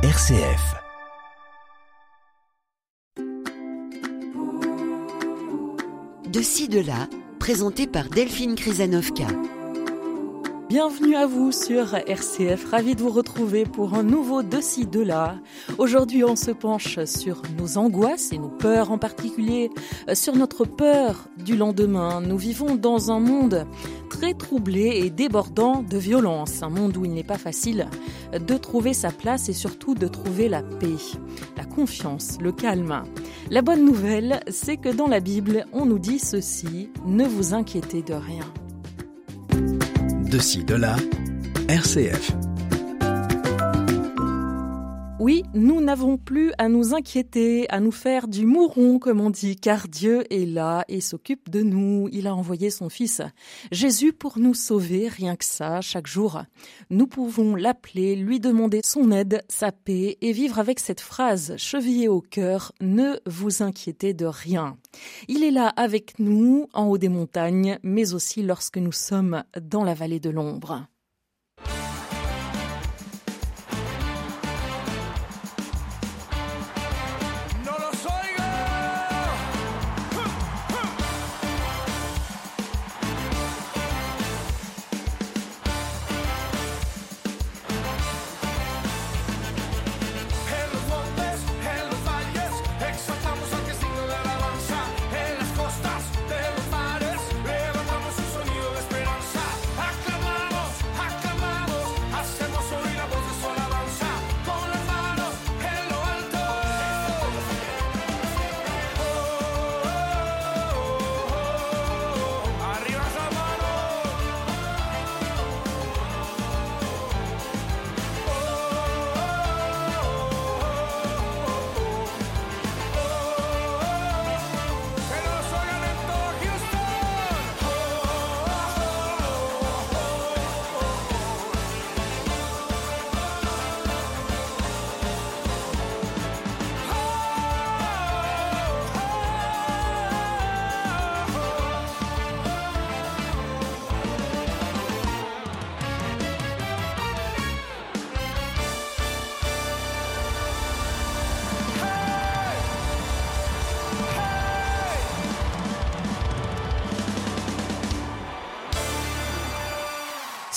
RCF. De ci, de là, présenté par Delphine Krizanovka. Bienvenue à vous sur RCF, ravi de vous retrouver pour un nouveau De ci, de là. Aujourd'hui, on se penche sur nos angoisses et nos peurs, en particulier euh, sur notre peur du lendemain. Nous vivons dans un monde très troublé et débordant de violence, un monde où il n'est pas facile de trouver sa place et surtout de trouver la paix, la confiance, le calme. La bonne nouvelle, c'est que dans la Bible, on nous dit ceci, ne vous inquiétez de rien. De ci, de là, RCF. Oui, nous n'avons plus à nous inquiéter, à nous faire du mouron, comme on dit, car Dieu est là et s'occupe de nous. Il a envoyé son Fils Jésus pour nous sauver, rien que ça, chaque jour. Nous pouvons l'appeler, lui demander son aide, sa paix et vivre avec cette phrase chevillée au cœur, ne vous inquiétez de rien. Il est là avec nous, en haut des montagnes, mais aussi lorsque nous sommes dans la vallée de l'ombre.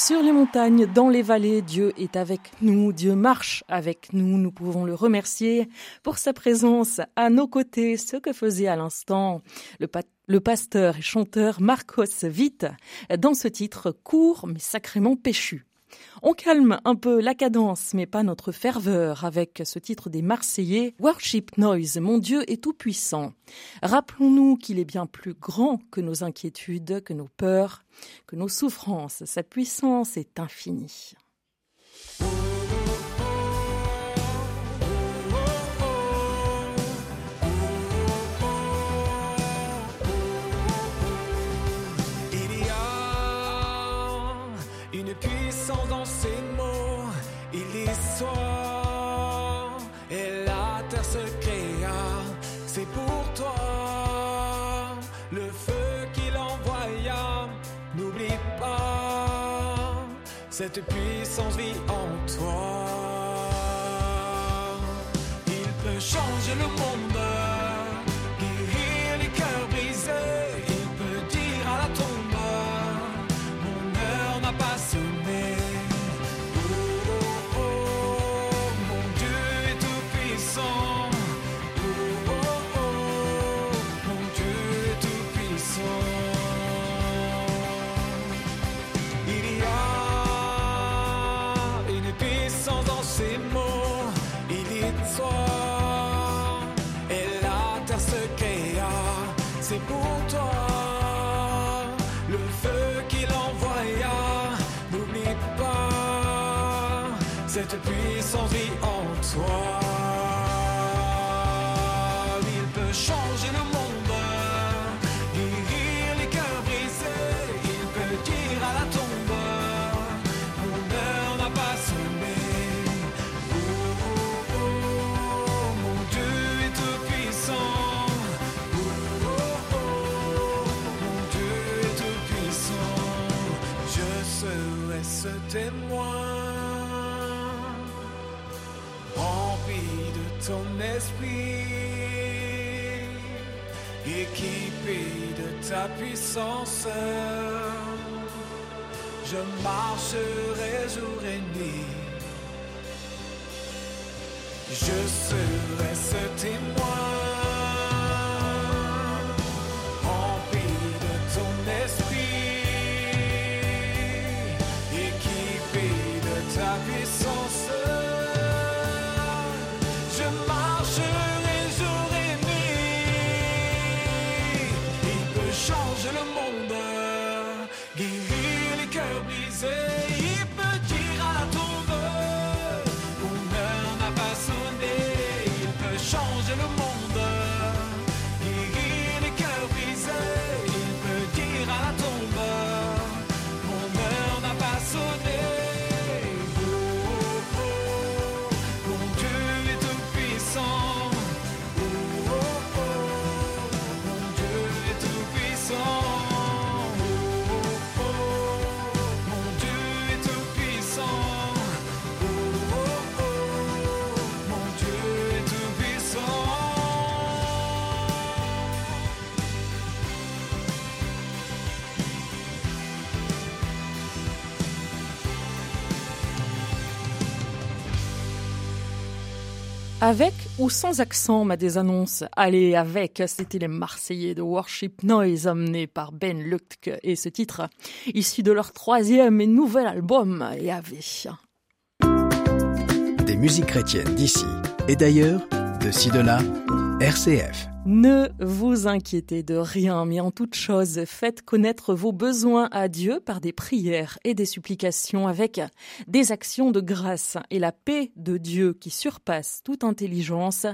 Sur les montagnes, dans les vallées, Dieu est avec nous, Dieu marche avec nous, nous pouvons le remercier pour sa présence à nos côtés, ce que faisait à l'instant le, pa- le pasteur et chanteur Marcos Witt dans ce titre court mais sacrément péchu. On calme un peu la cadence, mais pas notre ferveur, avec ce titre des Marseillais, Worship Noise, mon Dieu est tout puissant. Rappelons-nous qu'il est bien plus grand que nos inquiétudes, que nos peurs, que nos souffrances. Sa puissance est infinie. Dans ces mots, et l'histoire et la terre se créa. C'est pour toi le feu qu'il envoya. N'oublie pas, cette puissance vit en toi. Il peut changer le monde, cette puissance vit en toi. Il peut changer le monde, guérir les cœurs brisés. Il peut dire à la tombe, mon heure n'a pas sonné. Oh, oh, oh, mon Dieu est tout puissant. Oh, oh, oh, mon Dieu est tout puissant. Je serai ce témoin. Ton esprit, équipé de ta puissance. Je marcherai jour et nuit. Je serai ce témoin. Avec ou sans accent, ma désannonce Allez, avec, c'était les Marseillais de Worship Noise emmenés par Ben Luck et ce titre, issu de leur troisième et nouvel album, Yahvé. Des musiques chrétiennes d'ici et d'ailleurs, de ci de là, RCF. Ne vous inquiétez de rien, mais en toute chose, faites connaître vos besoins à Dieu par des prières et des supplications avec des actions de grâce. Et la paix de Dieu qui surpasse toute intelligence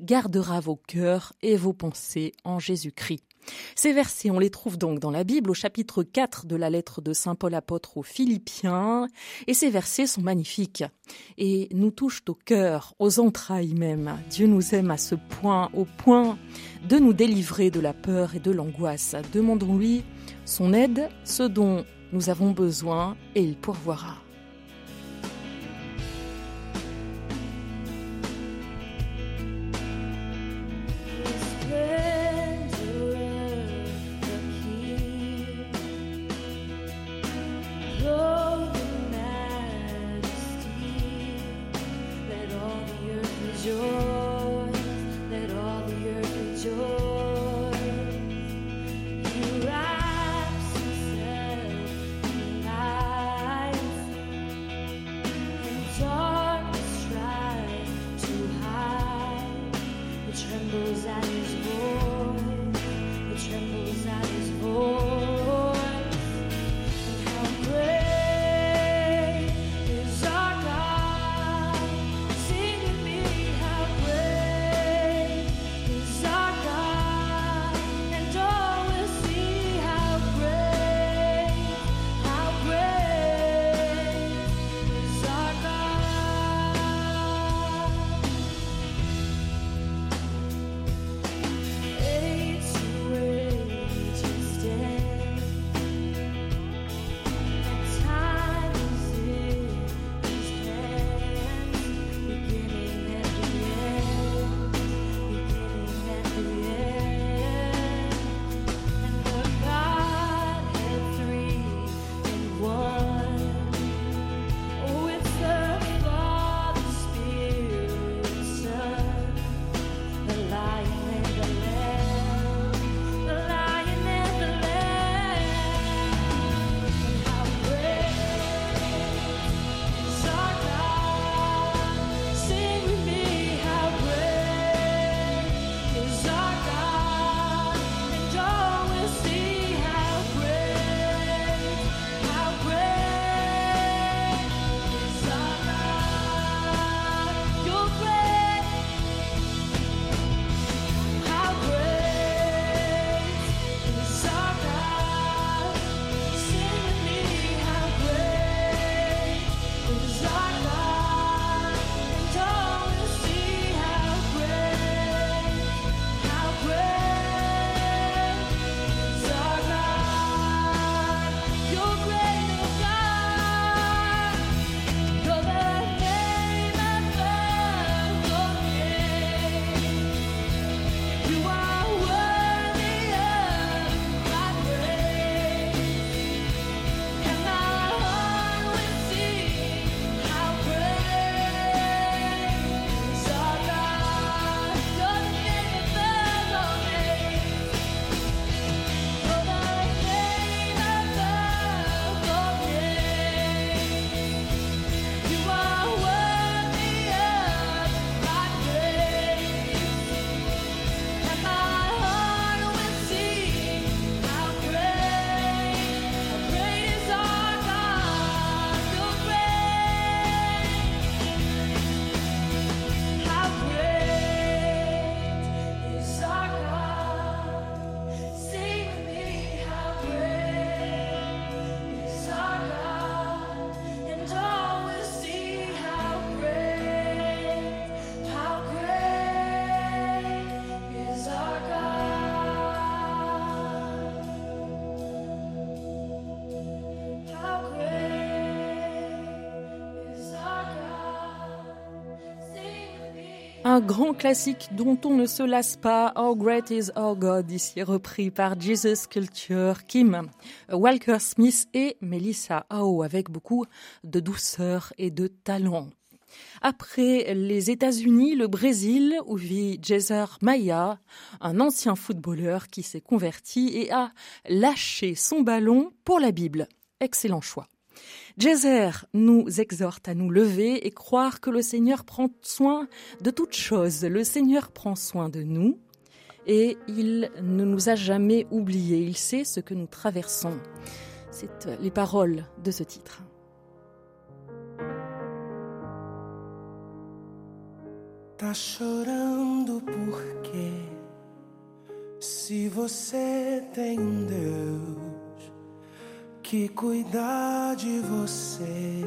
gardera vos cœurs et vos pensées en Jésus-Christ. Ces versets, on les trouve donc dans la Bible au chapitre 4 de la lettre de Saint Paul apôtre aux Philippiens. Et ces versets sont magnifiques et nous touchent au cœur, aux entrailles même. Dieu nous aime à ce point, au point de nous délivrer de la peur et de l'angoisse. Demandons-lui son aide, ce dont nous avons besoin, et il pourvoira. Un grand classique dont on ne se lasse pas, How Great is Our God, ici repris par Jesus Culture, Kim, Walker Smith et Melissa Howe, avec beaucoup de douceur et de talent. Après les États-Unis, le Brésil, où vit Jazer Maya, un ancien footballeur qui s'est converti et a lâché son ballon pour la Bible. Excellent choix. Jézer nous exhorte à nous lever et croire que le Seigneur prend soin de toutes choses. Le Seigneur prend soin de nous et il ne nous a jamais oubliés. Il sait ce que nous traversons. C'est les paroles de ce titre. Tá chorando porque se você tem Deus que cuidar de você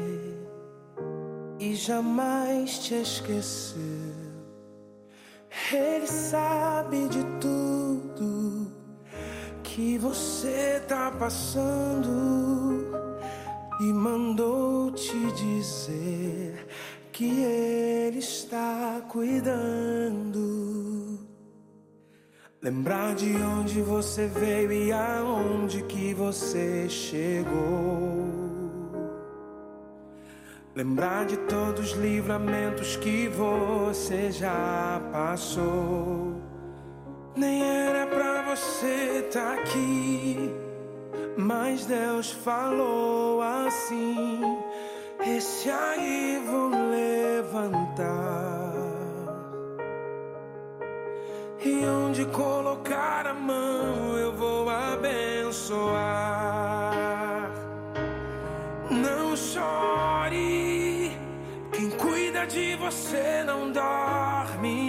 e jamais te esqueceu. Ele sabe de tudo que você tá passando e mandou te dizer que Ele está cuidando. Lembrar de onde você veio e aonde que você chegou. Lembrar de todos os livramentos que você já passou. Nem era pra você estar tá aqui, mas Deus falou assim: Esse aí vou levantar. E onde colocar a mão eu vou abençoar. Não chore, quem cuida de você não dorme.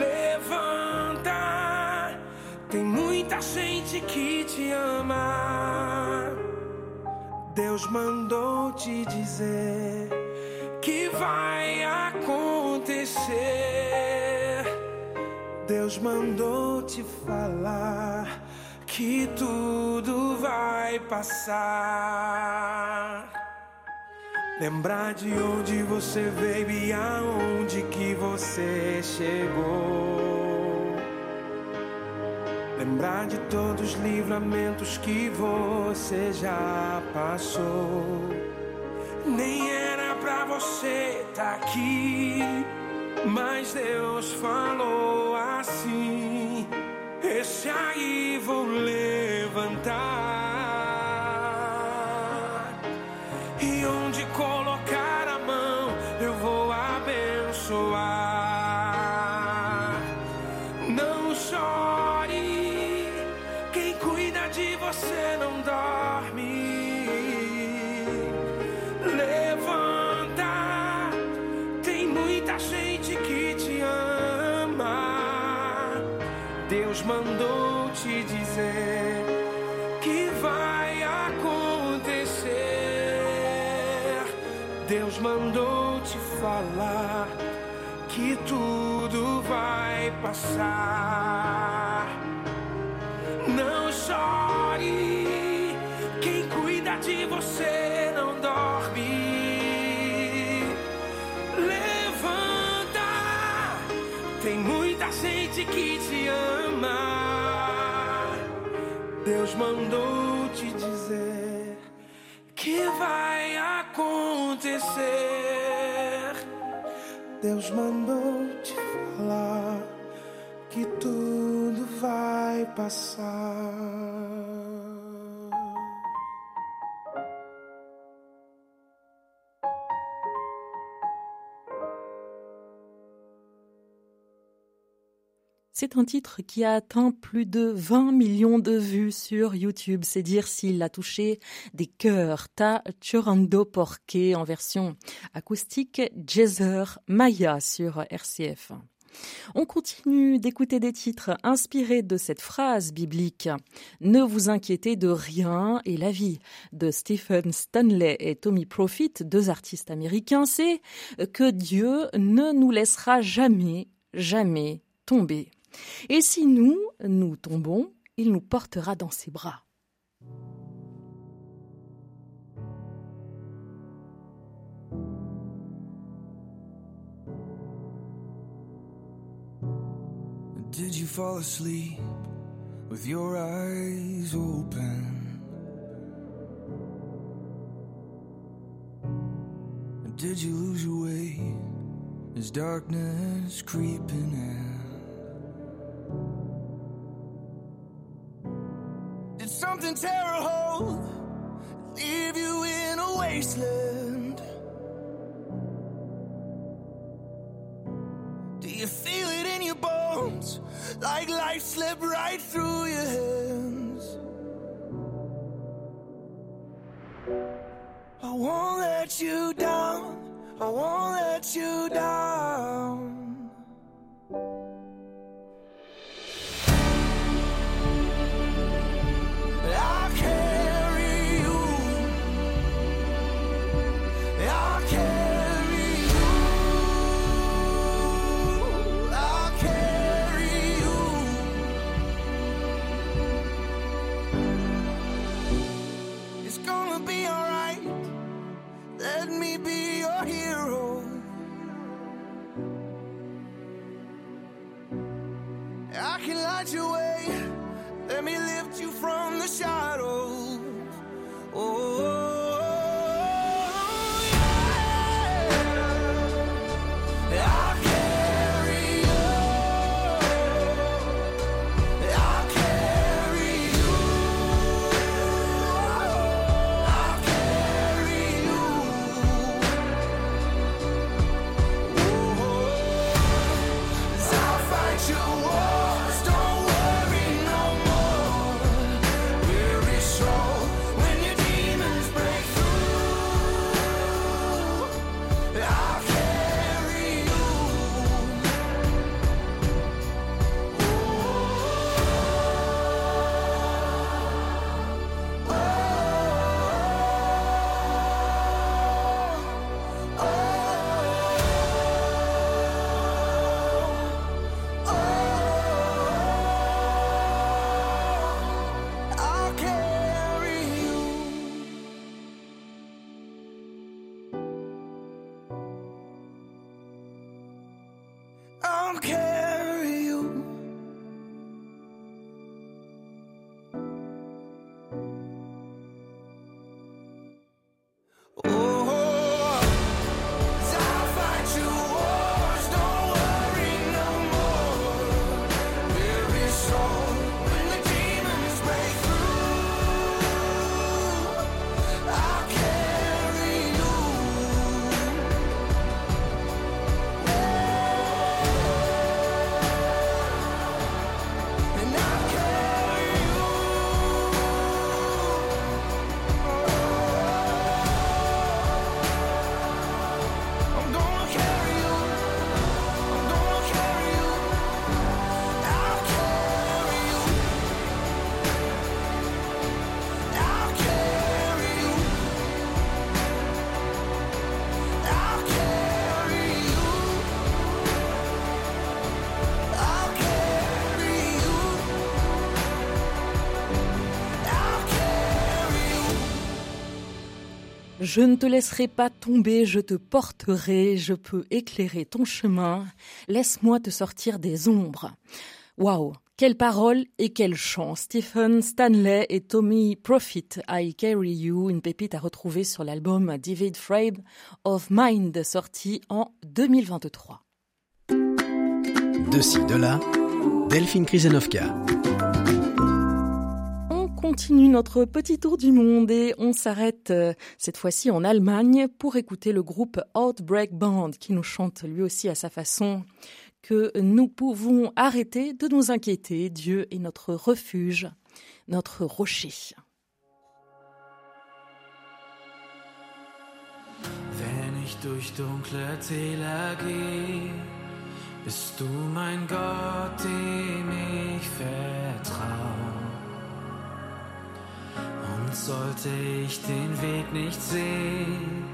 Levanta, tem muita gente que te ama. Deus mandou te dizer que vai acontecer. Deus mandou te falar que tudo vai passar. Lembrar de onde você veio e aonde que você chegou. Lembrar de todos os livramentos que você já passou. Nem era pra você estar tá aqui mas Deus falou Esse aí vou levantar. Passar. Não chore, quem cuida de você não dorme. Levanta, tem muita gente que te ama. Deus mandou te dizer que vai acontecer. Deus mandou C'est un titre qui a atteint plus de 20 millions de vues sur YouTube. C'est dire s'il a touché des cœurs. Ta Chorando Porqué en version acoustique Jazzer Maya sur RCF. On continue d'écouter des titres inspirés de cette phrase biblique. Ne vous inquiétez de rien et la vie de Stephen Stanley et Tommy Profit, deux artistes américains, c'est que Dieu ne nous laissera jamais, jamais tomber. Et si nous, nous tombons, il nous portera dans ses bras. Did you fall asleep with your eyes open? Did you lose your way? as darkness creeping in? Did something tear a hole? Leave you in a wasteland? Let you down. I won't let you down. I'll carry Je ne te laisserai pas tomber, je te porterai, je peux éclairer ton chemin. Laisse-moi te sortir des ombres. Waouh, quelle parole et quel chant. Stephen Stanley et Tommy Profit, I Carry You, une pépite à retrouver sur l'album David Frame of Mind, sorti en 2023. De ci, de là, Delphine Krizanovka. On continue notre petit tour du monde et on s'arrête euh, cette fois-ci en Allemagne pour écouter le groupe Outbreak Band qui nous chante lui aussi à sa façon que nous pouvons arrêter de nous inquiéter. Dieu est notre refuge, notre rocher. Sollte ich den Weg nicht sehen,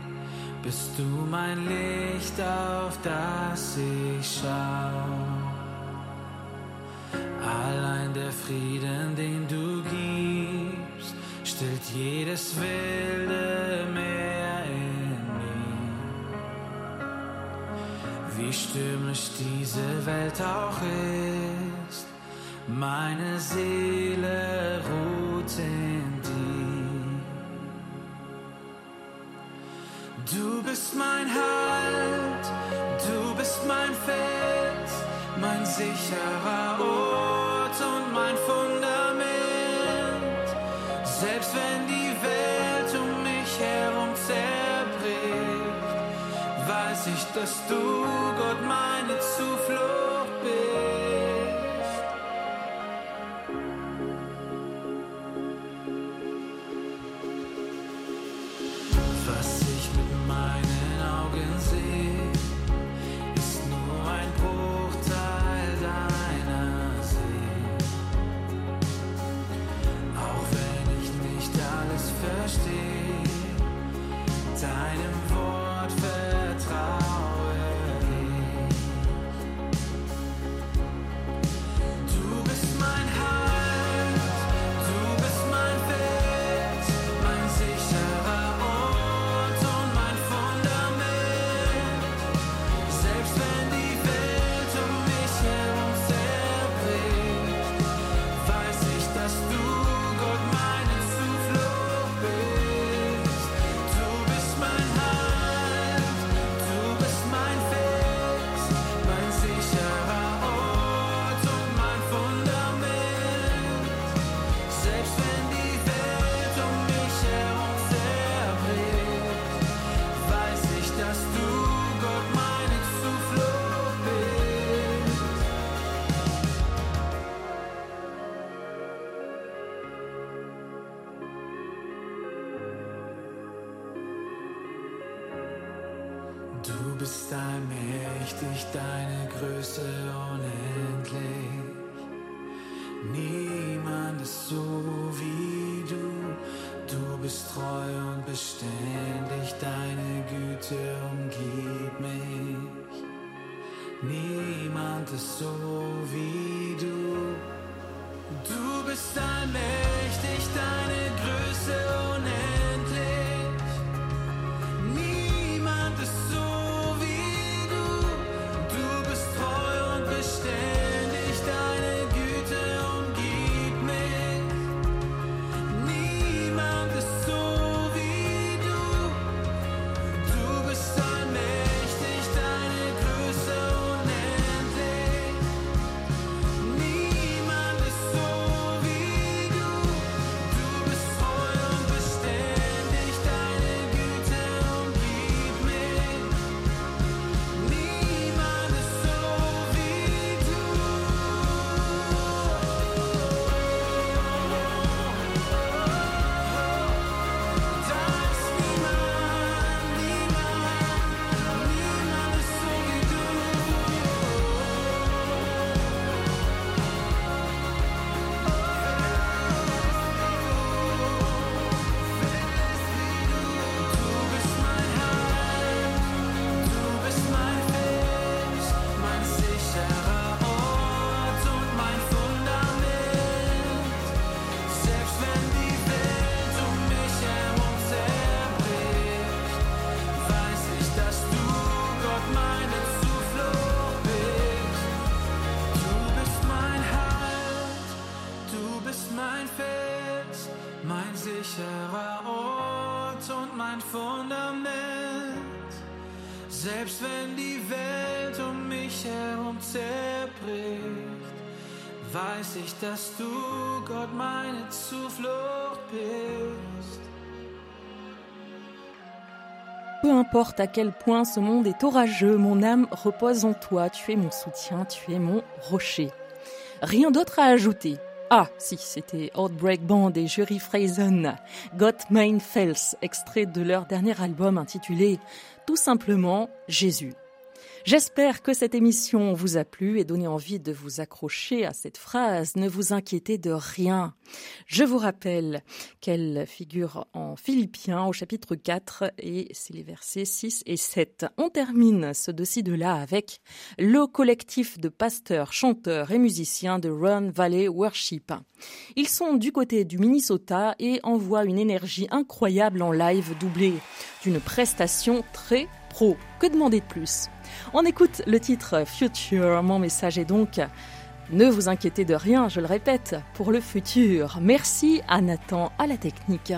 bist du mein Licht, auf das ich schau. Allein der Frieden, den du gibst, stillt jedes wilde Meer in mir. Wie stürmisch diese Welt auch ist, Meine Seele ruht in Du bist mein Halt, du bist mein Fels, mein sicherer Ort und mein Fundament. Selbst wenn die Welt um mich herum zerbricht, weiß ich, dass du Gott meine Güte umgibt mich. Niemand ist so wie du. Du bist allmächtig, deine Größe unendlich. Gott meine Zuflucht bist. Peu importe à quel point ce monde est orageux, mon âme repose en toi, tu es mon soutien, tu es mon rocher. Rien d'autre à ajouter. Ah, si, c'était Outbreak Band et Jury Frazen, Got Main Fels, extrait de leur dernier album intitulé tout simplement Jésus. J'espère que cette émission vous a plu et donné envie de vous accrocher à cette phrase. Ne vous inquiétez de rien. Je vous rappelle qu'elle figure en Philippiens au chapitre 4 et c'est les versets 6 et 7. On termine ce dossier de là avec le collectif de pasteurs, chanteurs et musiciens de Run Valley Worship. Ils sont du côté du Minnesota et envoient une énergie incroyable en live doublée d'une prestation très pro. Que demander de plus? On écoute le titre Future. Mon message est donc ne vous inquiétez de rien, je le répète, pour le futur. Merci à Nathan, à la technique.